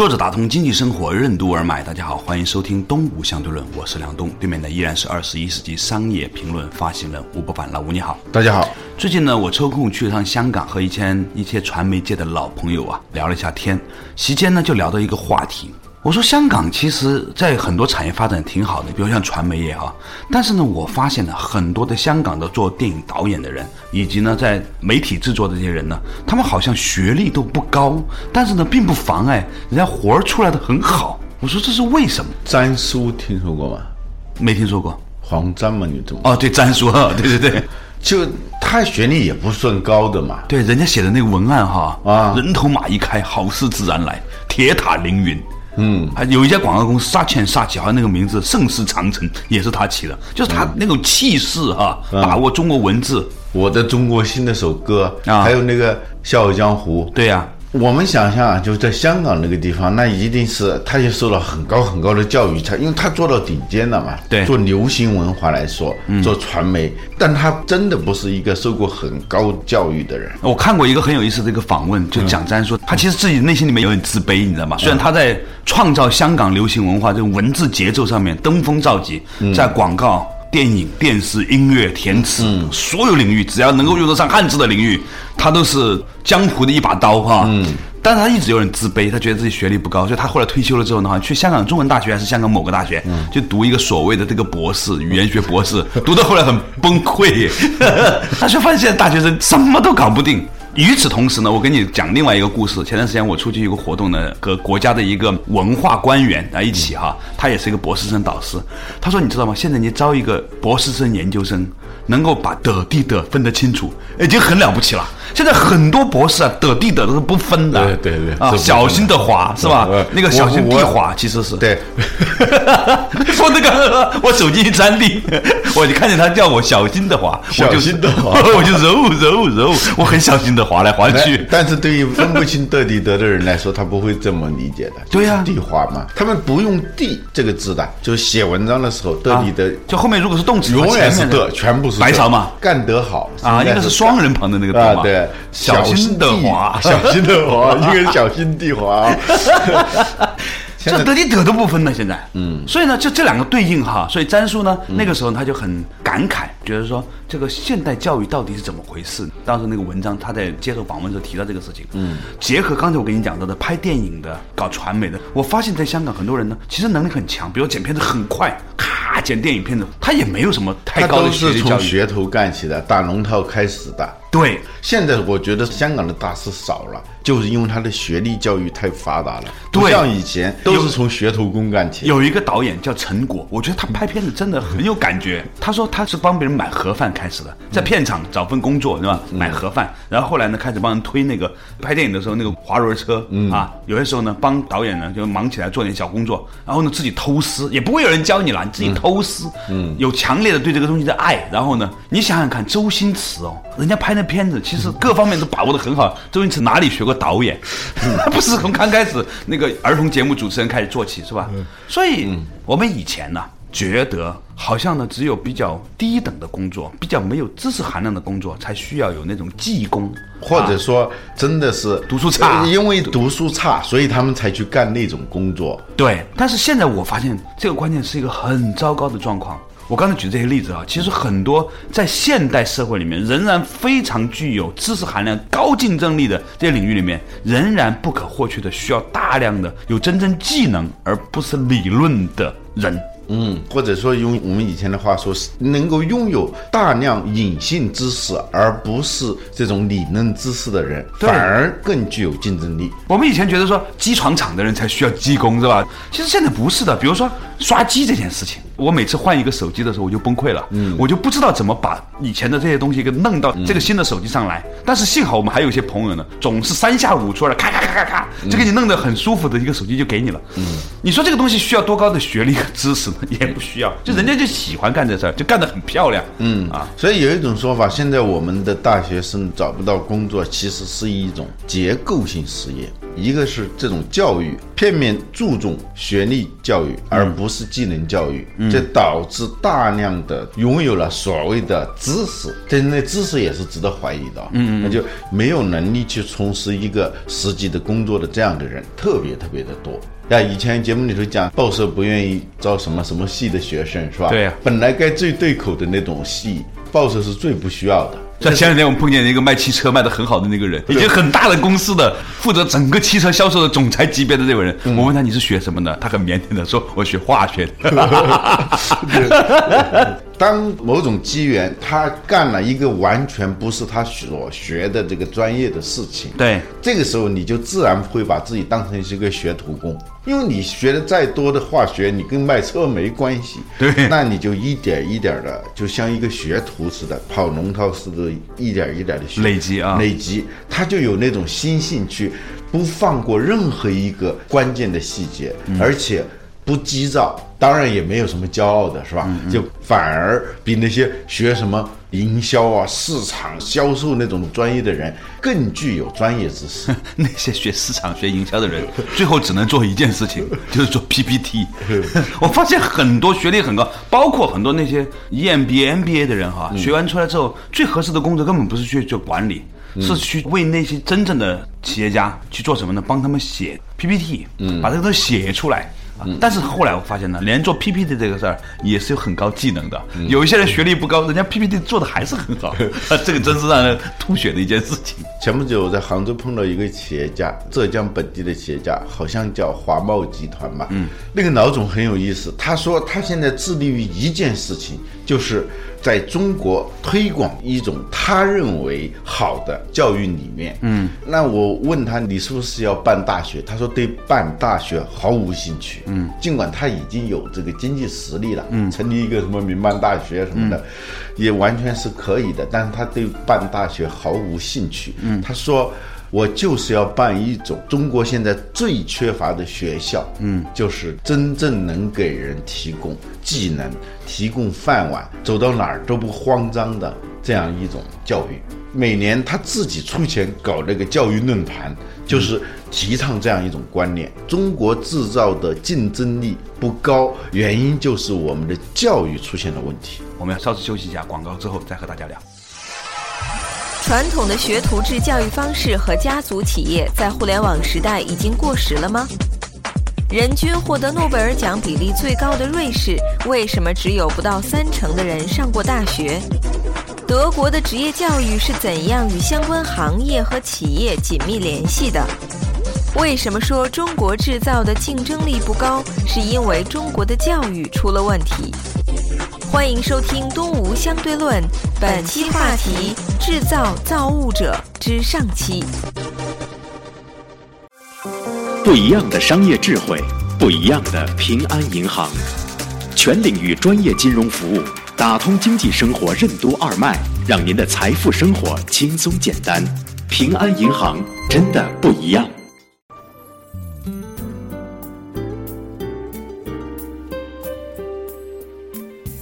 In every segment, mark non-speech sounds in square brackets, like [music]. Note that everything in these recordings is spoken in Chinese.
坐着打通经济生活任督二脉，大家好，欢迎收听东吴相对论，我是梁东，对面的依然是二十一世纪商业评论发行人吴伯凡，老吴你好。大家好。最近呢，我抽空去了趟香港，和一些一些传媒界的老朋友啊聊了一下天，席间呢就聊到一个话题。我说香港其实，在很多产业发展挺好的，比如像传媒业哈。但是呢，我发现呢，很多的香港的做电影导演的人，以及呢在媒体制作的这些人呢，他们好像学历都不高，但是呢，并不妨碍人家活儿出来的很好。我说这是为什么？詹叔听说过吗？没听说过。黄詹嘛，你怎么？哦，对，詹叔，[laughs] 对对对，就他学历也不算高的嘛。对，人家写的那个文案哈，啊，人头马一开，好事自然来，铁塔凌云。嗯，还有一家广告公司杀钱杀起，好像那个名字盛世长城也是他起的，就是他那种气势哈，把握中国文字，我的中国心那首歌啊，还有那个笑傲江湖，对呀。我们想象啊，就是在香港那个地方，那一定是他也受到很高很高的教育，才因为他做到顶尖了嘛。对，做流行文化来说，做传媒，但他真的不是一个受过很高教育的人。我看过一个很有意思的一个访问，就蒋詹说，他其实自己内心里面有点自卑，你知道吗？虽然他在创造香港流行文化这种文字节奏上面登峰造极，在广告。电影、电视、音乐、填词，所有领域只要能够用得上汉字的领域，他都是江湖的一把刀哈。嗯，但是他一直有点自卑，他觉得自己学历不高，所以他后来退休了之后呢，去香港中文大学还是香港某个大学，就读一个所谓的这个博士，语言学博士，读到后来很崩溃，[laughs] 他就发现现在大学生什么都搞不定。与此同时呢，我跟你讲另外一个故事。前段时间我出去一个活动呢，和国家的一个文化官员啊一起哈，他也是一个博士生导师。他说：“你知道吗？现在你招一个博士生研究生，能够把的地的分得清楚，已经很了不起了。”现在很多博士啊，得地得都是不分的，对对对啊，小心的滑是吧？那个小心地滑其实是对。[laughs] 说那个，[laughs] 我手机一沾地，[laughs] 我就看见他叫我小心的滑，小心的滑，我就揉揉揉，我很小心的滑来滑去。但是对于分不清得地得的人来说，他不会这么理解的。对呀，地滑嘛，他们不用地这个字的，就是写文章的时候得地得，就后面如果是动词，永远是得，全部是白勺嘛，干得好啊，应该是双人旁的那个得嘛，对。小心的滑，小心的滑，一个小心地滑。这得地得都不分了，现在，嗯，所以呢，就这两个对应哈，所以詹叔呢，那个时候他就很感慨，觉得说这个现代教育到底是怎么回事？当时那个文章他在接受访问时候提到这个事情，嗯，结合刚才我跟你讲到的拍电影的、搞传媒的，我发现在香港很多人呢，其实能力很强，比如剪片子很快，咔剪电影片子，他也没有什么太高的学历教育，从学头干起的，打龙套开始的。对，现在我觉得香港的大师少了，就是因为他的学历教育太发达了，不像以前都是从学徒工干起。有一个导演叫陈果，我觉得他拍片子真的很有感觉。他说他是帮别人买盒饭开始的，在片场找份工作是吧？买盒饭，然后后来呢开始帮人推那个拍电影的时候那个滑轮车啊，有些时候呢帮导演呢就忙起来做点小工作，然后呢自己偷师，也不会有人教你了，你自己偷师，嗯，有强烈的对这个东西的爱，然后呢你想想看，周星驰哦，人家拍那。片子其实各方面都把握的很好。周星驰哪里学过导演？[laughs] 不是从刚开始那个儿童节目主持人开始做起是吧？所以我们以前呢，觉得好像呢，只有比较低等的工作，比较没有知识含量的工作，才需要有那种技工，或者说真的是读书差，因为读书差，所以他们才去干那种工作。对，但是现在我发现这个观念是一个很糟糕的状况。我刚才举这些例子啊，其实很多在现代社会里面仍然非常具有知识含量、高竞争力的这些领域里面，仍然不可或缺的需要大量的有真正技能而不是理论的人。嗯，或者说用我们以前的话说，是能够拥有大量隐性知识而不是这种理论知识的人，反而更具有竞争力。我们以前觉得说机床厂的人才需要技工是吧？其实现在不是的。比如说刷机这件事情，我每次换一个手机的时候，我就崩溃了，嗯，我就不知道怎么把以前的这些东西给弄到这个新的手机上来。但是幸好我们还有一些朋友呢，总是三下五除二，咔咔咔咔咔，就给你弄得很舒服的一个手机就给你了。嗯，你说这个东西需要多高的学历和知识呢？[laughs] 也不需要，就人家就喜欢干这事儿，就干得很漂亮。嗯啊，所以有一种说法，现在我们的大学生找不到工作，其实是一种结构性失业。一个是这种教育片面注重学历教育，而不是技能教育，这导致大量的拥有了所谓的知识，但那知识也是值得怀疑的。嗯，那就没有能力去从事一个实际的工作的这样的人，特别特别的多。啊，以前节目里头讲，报社不愿意招什么什么系的学生，是吧？对呀，本来该最对口的那种系，报社是最不需要的。像前两天我们碰见一个卖汽车卖的很好的那个人，已经很大的公司的负责整个汽车销售的总裁级别的这个人，我问他你是学什么的，他很腼腆的说，我学化学。[laughs] [laughs] 当某种机缘，他干了一个完全不是他所学的这个专业的事情，对，这个时候你就自然会把自己当成是一个学徒工，因为你学的再多的化学，你跟卖车没关系，对，那你就一点一点的，就像一个学徒似的，跑龙套似的，一点一点的学。累积啊，累积，他就有那种心性去，不放过任何一个关键的细节，而且。不急躁，当然也没有什么骄傲的，是吧？就反而比那些学什么营销啊、市场销售那种专业的人更具有专业知识。[laughs] 那些学市场、学营销的人，最后只能做一件事情，就是做 PPT。[laughs] [laughs] 我发现很多学历很高，包括很多那些 EMBA、MBA 的人哈，学完出来之后，最合适的工作根本不是去做管理，是去为那些真正的企业家去做什么呢？帮他们写 PPT，嗯把这个东西写出来。但是后来我发现呢，连做 PPT 这个事儿也是有很高技能的。有一些人学历不高，人家 PPT 做的还是很好。[laughs] 这个真是让人吐血的一件事情。前不久我在杭州碰到一个企业家，浙江本地的企业家，好像叫华茂集团吧。嗯，那个老总很有意思，他说他现在致力于一件事情，就是。在中国推广一种他认为好的教育理念。嗯，那我问他，你是不是要办大学？他说对办大学毫无兴趣。嗯，尽管他已经有这个经济实力了，嗯，成立一个什么民办大学什么的，也完全是可以的。但是他对办大学毫无兴趣。嗯，他说。我就是要办一种中国现在最缺乏的学校，嗯，就是真正能给人提供技能、提供饭碗、走到哪儿都不慌张的这样一种教育。每年他自己出钱搞这个教育论坛，就是提倡这样一种观念：中国制造的竞争力不高，原因就是我们的教育出现了问题。我们要稍事休息一下，广告之后再和大家聊。传统的学徒制教育方式和家族企业在互联网时代已经过时了吗？人均获得诺贝尔奖比例最高的瑞士，为什么只有不到三成的人上过大学？德国的职业教育是怎样与相关行业和企业紧密联系的？为什么说中国制造的竞争力不高？是因为中国的教育出了问题？欢迎收听《东吴相对论》，本期话题：制造造物者之上期。不一样的商业智慧，不一样的平安银行，全领域专业金融服务，打通经济生活任督二脉，让您的财富生活轻松简单。平安银行真的不一样。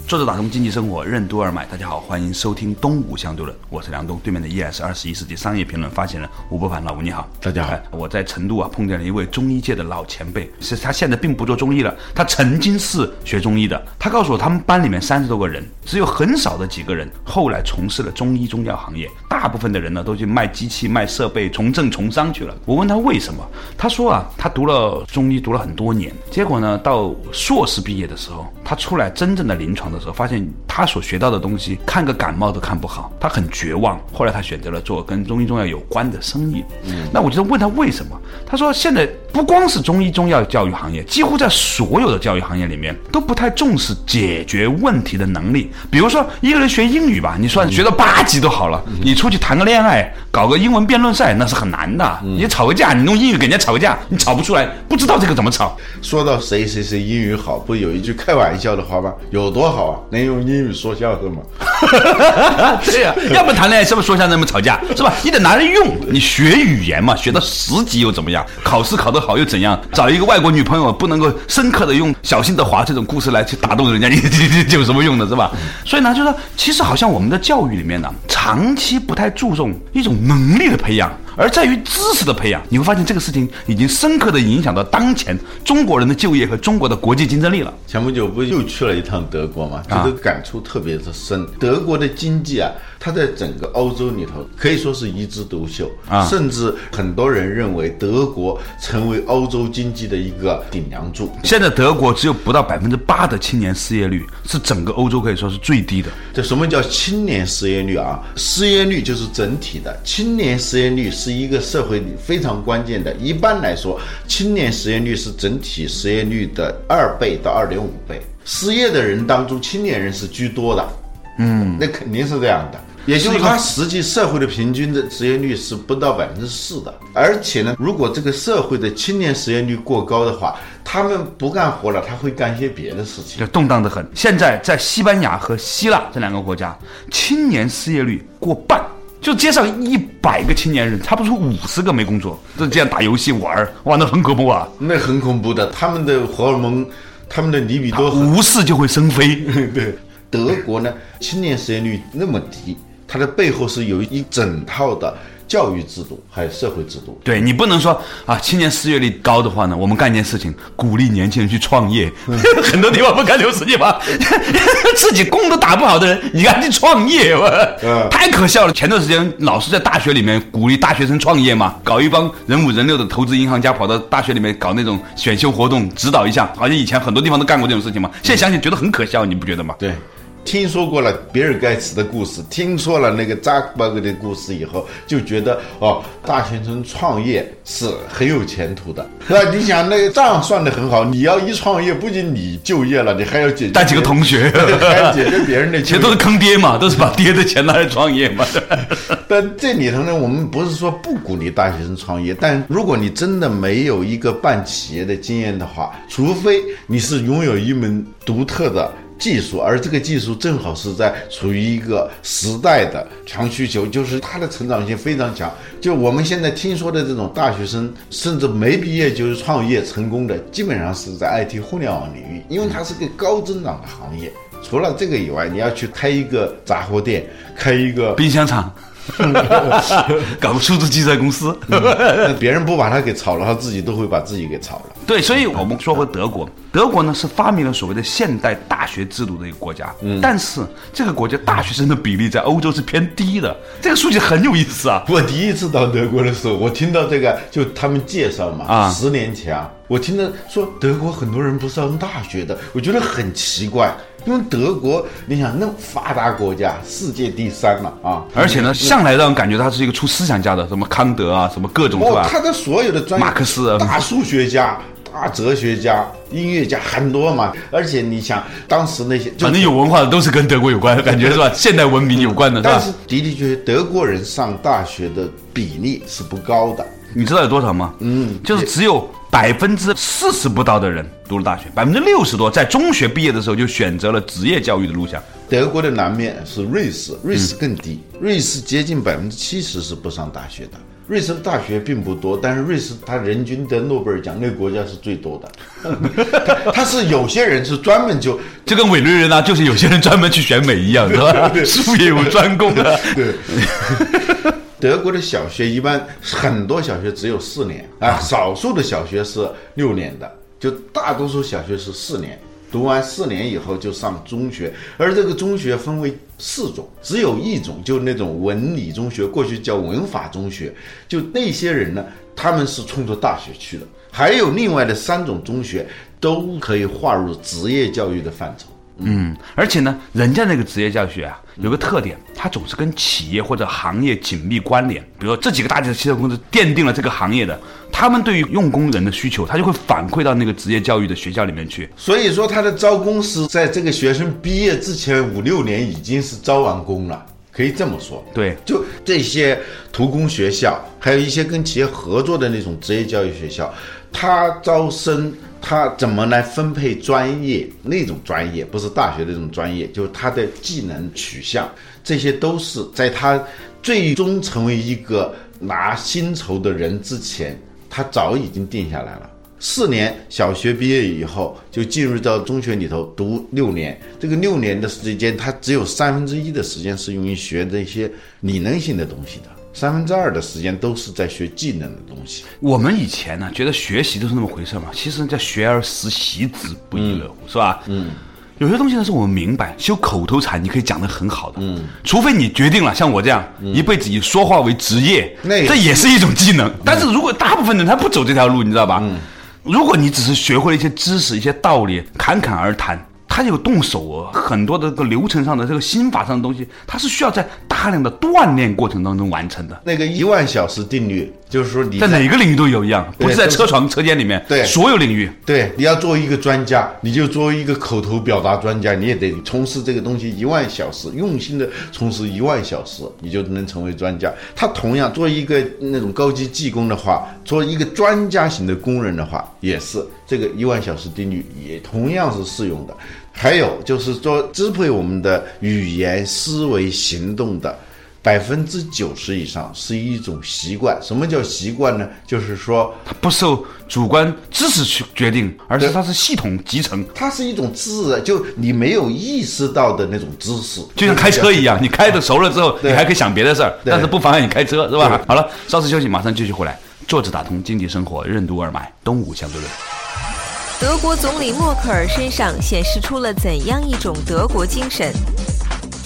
作者打通经济生活任督二脉，大家好，欢迎收听《东吴相对论》，我是梁东，对面的依然是二十一世纪商业评论发行人吴伯凡，老吴你好，大家好。我在成都啊碰见了一位中医界的老前辈，是他现在并不做中医了，他曾经是学中医的。他告诉我，他们班里面三十多个人，只有很少的几个人后来从事了中医中药行业，大部分的人呢都去卖机器、卖设备、从政从商去了。我问他为什么，他说啊，他读了中医读了很多年，结果呢到硕士毕业的时候，他出来真正的临床的。时候发现他他所学到的东西看个感冒都看不好，他很绝望。后来他选择了做跟中医中药有关的生意。嗯那我就问他为什么？他说现在不光是中医中药教育行业，几乎在所有的教育行业里面都不太重视解决问题的能力。比如说一个人学英语吧，你算学到八级都好了，你出去谈个恋爱，搞个英文辩论赛，那是很难的。你吵个架，你用英语给人家吵个架，你吵不出来，不知道这个怎么吵。说到谁谁谁英语好，不有一句开玩笑的话吗？有多好啊？能用英语说相声吗？[laughs] 对呀、[laughs] 要不谈恋爱，是不是说相声，么吵架，是吧？你得拿来用。你学语言嘛，学到十级又怎么样？考试考得好又怎样？找一个外国女朋友，不能够深刻的用小心的华这种故事来去打动人家，[laughs] 你你你有什么用呢，是吧？所以呢，就说其实好像我们的教育里面呢，长期不太注重一种能力的培养。而在于知识的培养，你会发现这个事情已经深刻的影响到当前中国人的就业和中国的国际竞争力了。前不久不又去了一趟德国嘛，觉得感触特别的深。德国的经济啊，它在整个欧洲里头可以说是一枝独秀啊甚至很多人认为德国成为欧洲经济的一个顶梁柱。现在德国只有不到百分之八的青年失业率，是整个欧洲可以说是最低的。这什么叫青年失业率啊？失业率就是整体的，青年失业率是一个社会里非常关键的。一般来说，青年失业率是整体失业率的二倍到二点五倍。失业的人当中，青年人是居多的。嗯，那肯定是这样的。也就是说，它实际社会的平均的失业率是不到百分之四的，而且呢，如果这个社会的青年失业率过高的话，他们不干活了，他会干一些别的事情就。动荡得很。现在在西班牙和希腊这两个国家，青年失业率过半，就街上一百个青年人，差不多五十个没工作，就这样打游戏玩儿，哇，那很恐怖啊！那很恐怖的，他们的荷尔蒙，他们的离比多。无事就会生非。[laughs] 对，德国呢，青年失业率那么低，它的背后是有一整套的教育制度，还有社会制度。对你不能说啊，青年失业率高的话呢，我们干一件事情，鼓励年轻人去创业。[laughs] 很多地方不干这种事情吧，[laughs] 自己工都打不好的人，你赶紧创业，吧、嗯太可笑了。前段时间老师在大学里面鼓励大学生创业嘛，搞一帮人五人六的投资银行家跑到大学里面搞那种选秀活动，指导一下，好像以前很多地方都干过这种事情嘛。现在想想觉得很可笑，你不觉得吗？对，听说过了比尔盖茨的故事，听说了那个扎克伯格的故事以后，就觉得哦，大学生创业是很有前途的。[laughs] 那你想，那个账算得很好，你要一创业，不仅你就业了，你还要解决带几个同学 [laughs] 还要解决别人的 [laughs] 就业其实都是坑爹嘛，都是把爹的钱拿来创业嘛。但这里头呢，我们不是说不鼓励大学生创业，但如果你真的没有一个办企业的经验的话，除非你是拥有一门独特的。技术，而这个技术正好是在处于一个时代的强需求，就是它的成长性非常强。就我们现在听说的这种大学生，甚至没毕业就是创业成功的，基本上是在 IT 互联网领域，因为它是个高增长的行业。除了这个以外，你要去开一个杂货店，开一个冰箱厂，[laughs] 搞个数字计算公司。那别人不把他给炒了，他自己都会把自己给炒了。对，所以我们说回德国，德国呢是发明了所谓的现代大学制度的一个国家，嗯但是这个国家大学生的比例在欧洲是偏低的，这个数据很有意思啊。我第一次到德国的时候，我听到这个，就他们介绍嘛，啊十年前啊，我听到说德国很多人不是上大学的，我觉得很奇怪，因为德国你想那么发达国家，世界第三嘛啊，而且呢，向来让人感觉他是一个出思想家的，什么康德啊，什么各种是哦，他的所有的专业，马克思啊大数学家、大哲学家、音乐家很多嘛，而且你想当时那些，反正有文化的都是跟德国有关，[laughs] 感觉是吧？现代文明有关的是但是？的的确确，德国人上大学的比例是不高的。你知道有多少吗？嗯，就是只有百分之四十不到的人读了大学，百分之六十多在中学毕业的时候就选择了职业教育的路线。德国的南面是瑞士，瑞士更低，瑞士接近百分之七十是不上大学的。瑞士的大学并不多，但是瑞士它人均得诺贝尔奖那个国家是最多的。它 [laughs] 它是有些人是专门就就跟委内瑞拉就是有些人专门去选美一样，是吧？[laughs] 术业有专攻的。对。德国的小学一般很多小学只有四年啊，少数的小学是六年的，就大多数小学是四年。读完四年以后就上中学，而这个中学分为四种，只有一种就那种文理中学，过去叫文法中学，就那些人呢，他们是冲着大学去的。还有另外的三种中学都可以划入职业教育的范畴。嗯，而且呢，人家那个职业教育学啊，有个特点，它总是跟企业或者行业紧密关联。比如说这几个大的汽车公司奠定了这个行业的，他们对于用工人的需求，他就会反馈到那个职业教育的学校里面去。所以说，他的招工是在这个学生毕业之前五六年已经是招完工了，可以这么说。对，就这些图工学校，还有一些跟企业合作的那种职业教育学校，他招生，他怎么来分配专业？那种专业不是大学的那种专业，就是他的技能取向，这些都是在他最终成为一个拿薪酬的人之前，他早已经定下来了。四年小学毕业以后，就进入到中学里头读六年。这个六年的时间，他只有三分之一的时间是用于学这些理论性的东西的，三分之二的时间都是在学技能的东西。我们以前呢，觉得学习都是那么回事嘛，其实叫学而时习之，不亦乐乎，是吧？嗯。有些东西呢，是我们明白，修口头禅你可以讲得很好的，嗯，除非你决定了像我这样一辈子以说话为职业，那这也是一种技能。但是如果大部分人他不走这条路，你知道吧？嗯如果你只是学会了一些知识、一些道理，侃侃而谈，他有动手啊，很多的这个流程上的这个心法上的东西，它是需要在大量的锻炼过程当中完成的。那个一万小时定律，就是说你在哪个领域都有一样，不是在车床车间里面，对所有领域。对，你要作为一个专家，你就作为一个口头表达专家，你也得从事这个东西一万小时，用心的从事一万小时，你就能成为专家。他同样作为一个那种高级技工的话，做一个专家型的工人的话，也是这个一万小时定律也同样是适用的。还有就是说，支配我们的语言、思维、行动的。百分之九十以上是一种习惯。什么叫习惯呢？就是说，它不受主观知识去决定，而是它是系统集成。它是一种自然，就你没有意识到的那种知识，就像开车一样，你开的熟了之后，你还可以想别的事儿，但是不妨碍你开车，是吧？好了，稍事休息，马上继续回来。坐着打通经济生活任督二脉，东吴相对论。德国总理默克尔身上显示出了怎样一种德国精神？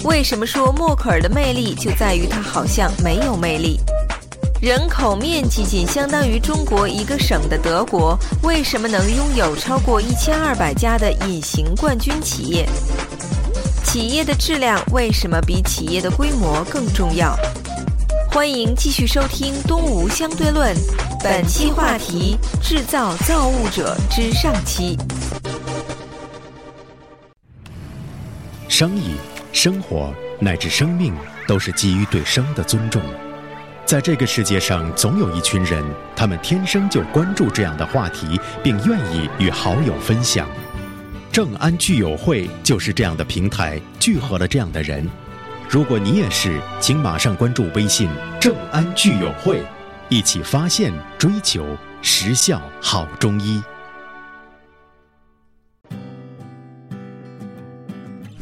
为什么说默克尔的魅力就在于他好像没有魅力？人口面积仅相当于中国一个省的德国，为什么能拥有超过一千二百家的隐形冠军企业？企业的质量为什么比企业的规模更重要？欢迎继续收听《东吴相对论》，本期话题：制造造物者之上期。生意、生活乃至生命，都是基于对生的尊重。在这个世界上，总有一群人，他们天生就关注这样的话题，并愿意与好友分享。正安聚友会就是这样的平台，聚合了这样的人。如果你也是，请马上关注微信“正安聚友会”，一起发现、追求实效好中医。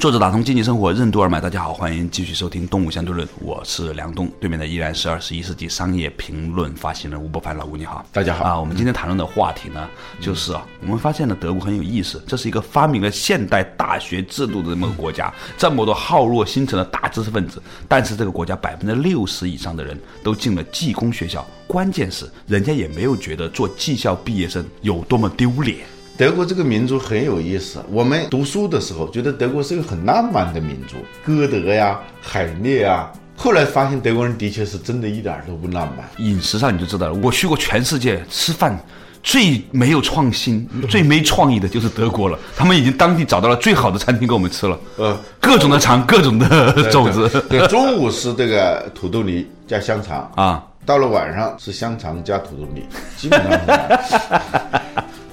作者打通经济生活任督二脉，大家好，欢迎继续收听《动物相对论》，我是梁东，对面的依然是二十一世纪商业评论发行人吴伯凡老吴，你好，大家好啊。我们今天谈论的话题呢，就是啊，我们发现了德国很有意思，这是一个发明了现代大学制度的这么个国家，这么多浩若星辰的大知识分子，但是这个国家百分之六十以上的人都进了技工学校，关键是人家也没有觉得做技校毕业生有多么丢脸。德国这个民族很有意思。我们读书的时候觉得德国是个很浪漫的民族，歌德呀、海涅啊。后来发现德国人的确是真的一点都不浪漫。饮食上你就知道了，我去过全世界吃饭，最没有创新、最没创意的就是德国了。他们已经当地找到了最好的餐厅给我们吃了，呃，各种的肠，各种的肘子。[laughs] 对，中午是这个土豆泥加香肠啊，到了晚上是香肠加土豆泥，基本上。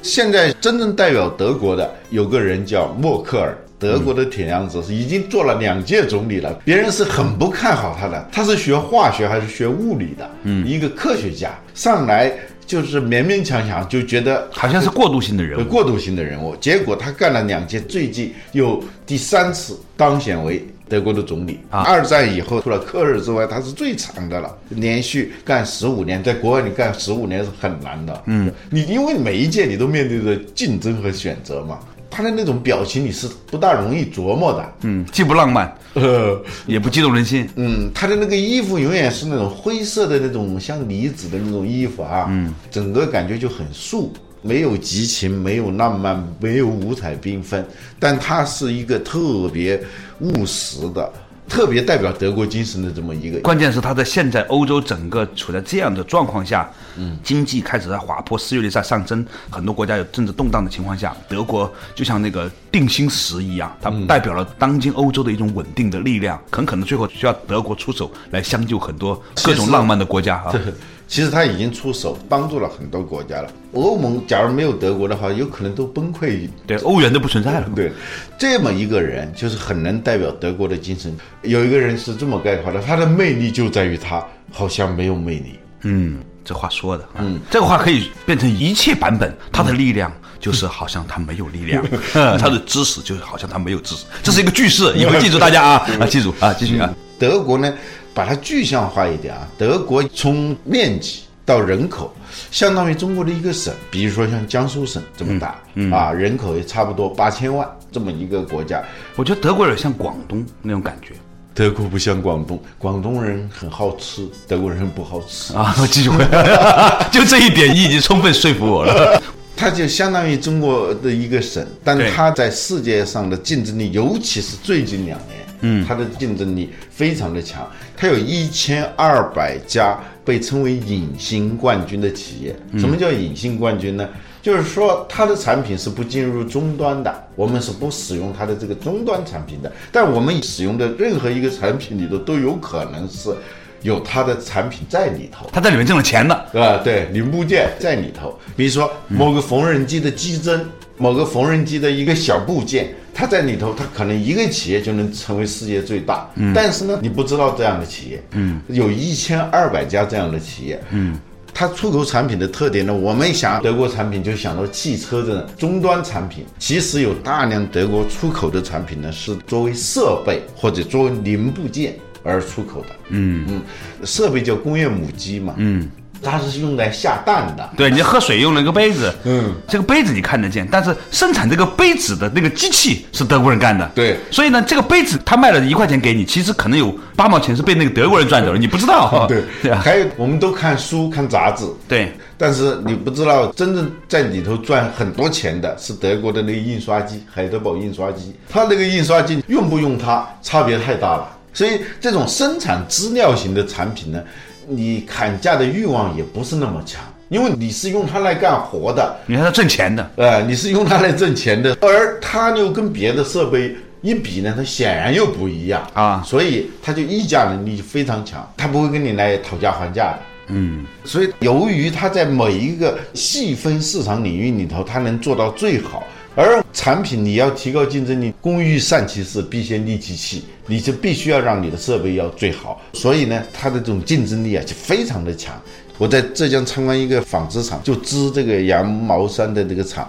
现在真正代表德国的有个人叫默克尔，德国的铁娘子，是已经做了两届总理了。别人是很不看好他的，他是学化学还是学物理的？嗯，一个科学家上来就是勉勉强强就觉得好像是过渡性的人物。过渡性的人物，结果他干了两届，最近又第三次当选为德国的总理。啊二战以后除了克尔之外，他是最长的了，连续干十五年，在国外你干十五年是很难的。嗯，你因为每一届你都面对着竞争和选择嘛，他的那种表情你是不大容易琢磨的。嗯，既不浪漫，呃，也不激动人心。嗯，他的那个衣服永远是那种灰色的那种像呢子的那种衣服啊，嗯，整个感觉就很素。没有激情，没有浪漫，没有五彩缤纷，但它是一个特别务实的。特别代表德国精神的这么一个，关键是他在现在欧洲整个处在这样的状况下，嗯，经济开始在滑坡，失业率在上升，很多国家有政治动荡的情况下，德国就像那个定心石一样，它代表了当今欧洲的一种稳定的力量，很可能最后需要德国出手来相救很多各种浪漫的国家啊。[laughs] 其实他已经出手帮助了很多国家了。欧盟假如没有德国的话，有可能都崩溃。对，欧元都不存在了。对，这么一个人就是很能代表德国的精神。有一个人是这么概括的：他的魅力就在于他好像没有魅力。嗯，这话说的，嗯，这个话可以变成一切版本。他的力量就是好像他没有力量，[laughs] 他的知识就是好像他没有知识。这是一个句式，以后记住大家啊啊，记住啊，继续啊。德国呢？把它具象化一点啊，德国从面积到人口，相当于中国的一个省，比如说像江苏省这么大，啊，人口也差不多八千万这么一个国家。我觉得德国有点像广东那种感觉。德国不像广东，广东人很好吃，德国人不好吃啊。我 [laughs] 继续回 [laughs] 就这一点你已经充分说服我了。它就相当于中国的一个省，但它在世界上的竞争力，尤其是最近两年。嗯，它的竞争力非常的强，它有一千二百家被称为隐形冠军的企业。什么叫隐形冠军呢？就是说它的产品是不进入终端的，我们是不使用它的这个终端产品的。但我们使用的任何一个产品里头都有可能是有它的产品在里头，它在里面挣了钱的，啊，对，零部件在里头，比如说某个缝纫机的机针。某个缝纫机的一个小部件，它在里头，它可能一个企业就能成为世界最大。嗯，但是呢，你不知道这样的企业，嗯，有一千二百家这样的企业，嗯，它出口产品的特点呢，我们想德国产品就想到汽车的终端产品，其实有大量德国出口的产品呢，是作为设备或者作为零部件而出口的。嗯嗯，设备叫工业母机嘛。嗯。它是用来下蛋的，对你喝水用了一个杯子，嗯，这个杯子你看得见，但是生产这个杯子的那个机器是德国人干的，对，所以呢，这个杯子他卖了一块钱给你，其实可能有八毛钱是被那个德国人赚走了，你不知道，[laughs] 对，[laughs] 对还有我们都看书看杂志，对，但是你不知道真正在里头赚很多钱的是德国的那个印刷机，海德堡印刷机，它那个印刷机用不用它差别太大了，所以这种生产资料型的产品呢。你砍价的欲望也不是那么强，因为你是用它来干活的，你是挣钱的，呃，你是用它来挣钱的，而它又跟别的设备一比呢，它显然又不一样啊，所以它就议价能力非常强，它不会跟你来讨价还价的，嗯，所以由于它在每一个细分市场领域里头，它能做到最好。而产品你要提高竞争力，工欲善其事，必先利其器，你就必须要让你的设备要最好。所以呢，它的这种竞争力啊就非常的强。我在浙江参观一个纺织厂，就织这个羊毛衫的这个厂，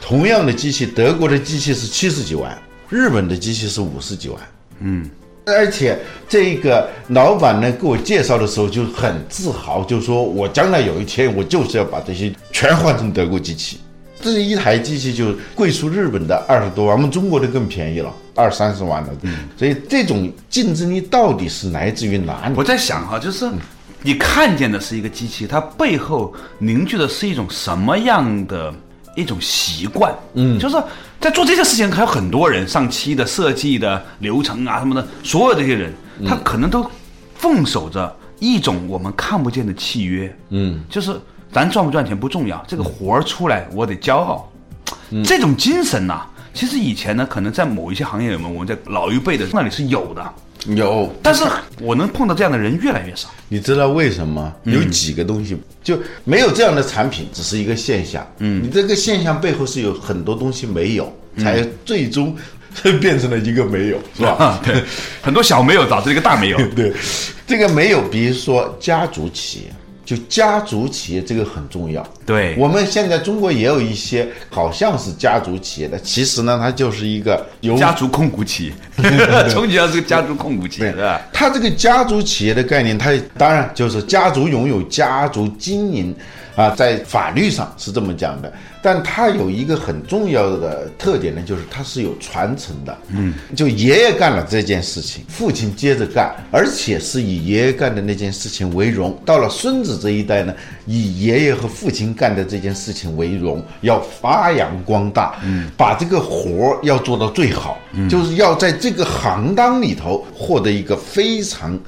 同样的机器，德国的机器是七十几万，日本的机器是五十几万。嗯，而且这个老板呢给我介绍的时候就很自豪，就说我将来有一天我就是要把这些全换成德国机器。这一台机器就贵出日本的二十多万，我们中国的更便宜了，二三十万了。嗯，所以这种竞争力到底是来自于哪里？我在想哈，就是你看见的是一个机器，它背后凝聚的是一种什么样的一种习惯？嗯，就是在做这些事情，还有很多人上期的设计的流程啊什么的，所有这些人，他可能都奉守着一种我们看不见的契约。嗯，就是。咱赚不赚钱不重要，这个活儿出来我得骄傲，这种精神呐，其实以前呢，可能在某一些行业里面，我们在老一辈的那里是有的，有，但是我能碰到这样的人越来越少。你知道为什么？有几个东西就没有这样的产品，只是一个现象。嗯，你这个现象背后是有很多东西没有，才最终 [laughs] 变成了一个没有，是吧？对，很多小没有导致一个大没有。[laughs] 对，这个没有，比如说家族企业。就家族企业这个很重要。对，我们现在中国也有一些好像是家族企业的，其实呢，它就是一个由家族控股企业，[laughs] 从小是个家族控股企业，对吧？它这个家族企业的概念，它当然就是家族拥有、家族经营，啊，在法律上是这么讲的，但它有一个很重要的特点呢，就是它是有传承的。嗯，就爷爷干了这件事情，父亲接着干，而且是以爷爷干的那件事情为荣。到了孙子这一代呢，以爷爷和父亲干的这件事情为荣，要发扬光大，嗯，把这个活儿要做到最好，就是要在这个行当里头获得一个非常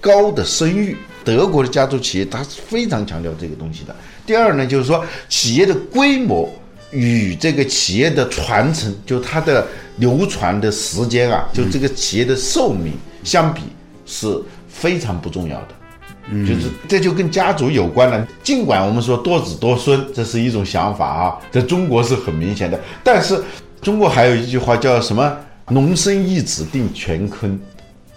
高的声誉。德国的家族企业，它是非常强调这个东西的。第二呢，就是说企业的规模与这个企业的传承，就它的流传的时间啊，就这个企业的寿命相比是非常不重要的。嗯就是这就跟家族有关了。尽管我们说多子多孙，这是一种想法啊，在中国是很明显的。但是中国还有一句话叫什么？“农生一子定乾坤。”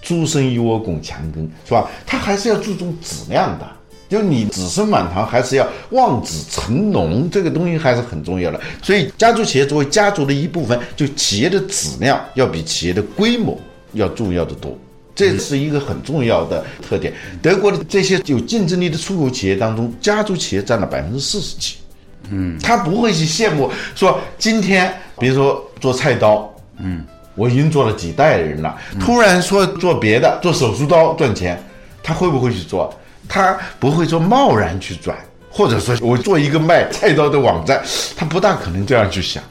猪生一窝拱墙根，是吧？他还是要注重质量的，就你子孙满堂，还是要望子成龙，这个东西还是很重要的。所以，家族企业作为家族的一部分，就企业的质量要比企业的规模要重要的多，这是一个很重要的特点。德国的这些有竞争力的出口企业当中，家族企业占了百分之四十几。嗯，他不会去羡慕说今天，比如说做菜刀，嗯。我已经做了几代人了，突然说做别的，做手术刀赚钱，他会不会去做？他不会说贸然去转，或者说我做一个卖菜刀的网站，他不大可能这样去想。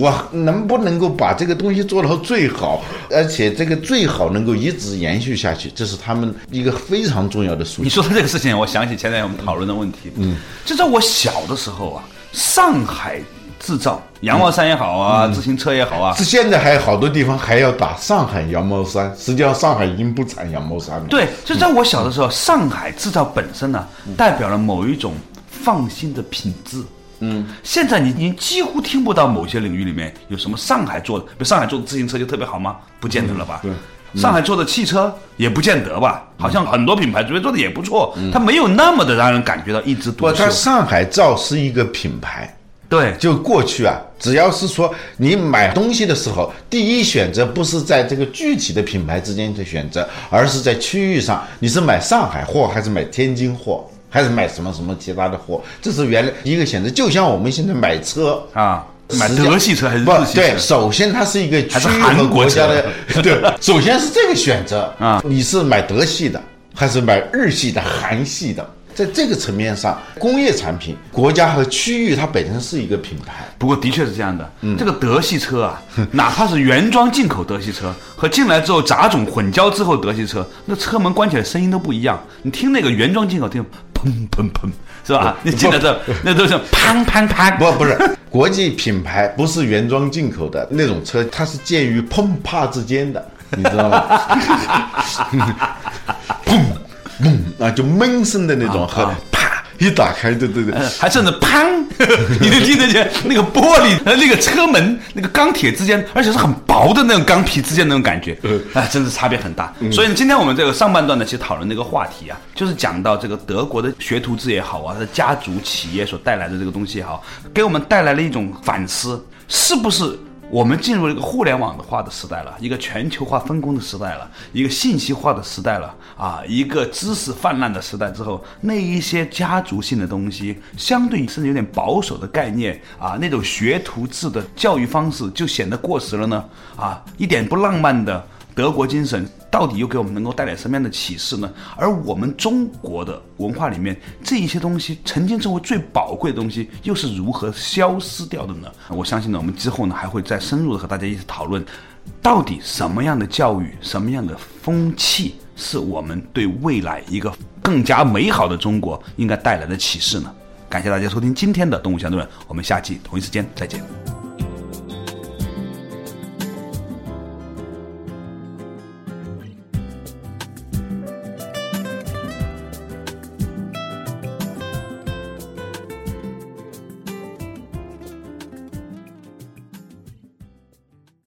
我能不能够把这个东西做到最好，而且这个最好能够一直延续下去，这是他们一个非常重要的诉求。你说的这个事情，我想起前两天我们讨论的问题，嗯，就在我小的时候啊，上海。制造羊毛衫也好啊，自行车也好啊，是现在还有好多地方还要打上海羊毛衫。实际上，上海已经不产羊毛衫了。对，就在我小的时候，上海制造本身呢，代表了某一种放心的品质。嗯，现在你已经几乎听不到某些领域里面有什么上海做的，比如上海做的自行车就特别好吗？不见得了吧。对，上海做的汽车也不见得吧。好像很多品牌做的也不错，它没有那么的让人感觉到一枝独秀。它上海造是一个品牌。对，就过去啊，只要是说你买东西的时候，第一选择不是在这个具体的品牌之间的选择，而是在区域上，你是买上海货还是买天津货，还是买什么什么其他的货，这是原来一个选择。就像我们现在买车啊，买德系车还是日系车对？首先它是一个区域和国家的，[laughs] 对，首先是这个选择啊，你是买德系的还是买日系的、韩系的？在这个层面上，工业产品、国家和区域它本身是一个品牌。不过，的确是这样的。嗯，这个德系车啊，哪怕是原装进口德系车和进来之后杂种混交之后德系车，那车门关起来声音都不一样。你听那个原装进口，听砰砰砰，是吧？你进来之后，那都是砰砰砰。不，不是国际品牌，不是原装进口的那种车，它是介于砰啪之间的，你知道吗？砰。[laughs] 嘣啊，就闷声的那种，和啪一打开，对对对，还甚至砰，[laughs] 你就听得见那个玻璃和那个车门那个钢铁之间，而且是很薄的那种钢皮之间那种感觉，啊，真是差别很大。所以今天我们这个上半段呢，其实讨论那个话题啊，就是讲到这个德国的学徒制也好啊，它的家族企业所带来的这个东西也好，给我们带来了一种反思，是不是？我们进入了一个互联网的化的时代了，一个全球化分工的时代了，一个信息化的时代了啊，一个知识泛滥的时代之后，那一些家族性的东西，相对甚至有点保守的概念啊，那种学徒制的教育方式就显得过时了呢啊，一点不浪漫的。德国精神到底又给我们能够带来什么样的启示呢？而我们中国的文化里面这一些东西，曾经成为最宝贵的东西，又是如何消失掉的呢？我相信呢，我们之后呢还会再深入的和大家一起讨论，到底什么样的教育、什么样的风气，是我们对未来一个更加美好的中国应该带来的启示呢？感谢大家收听今天的《动物相对论》，我们下期同一时间再见。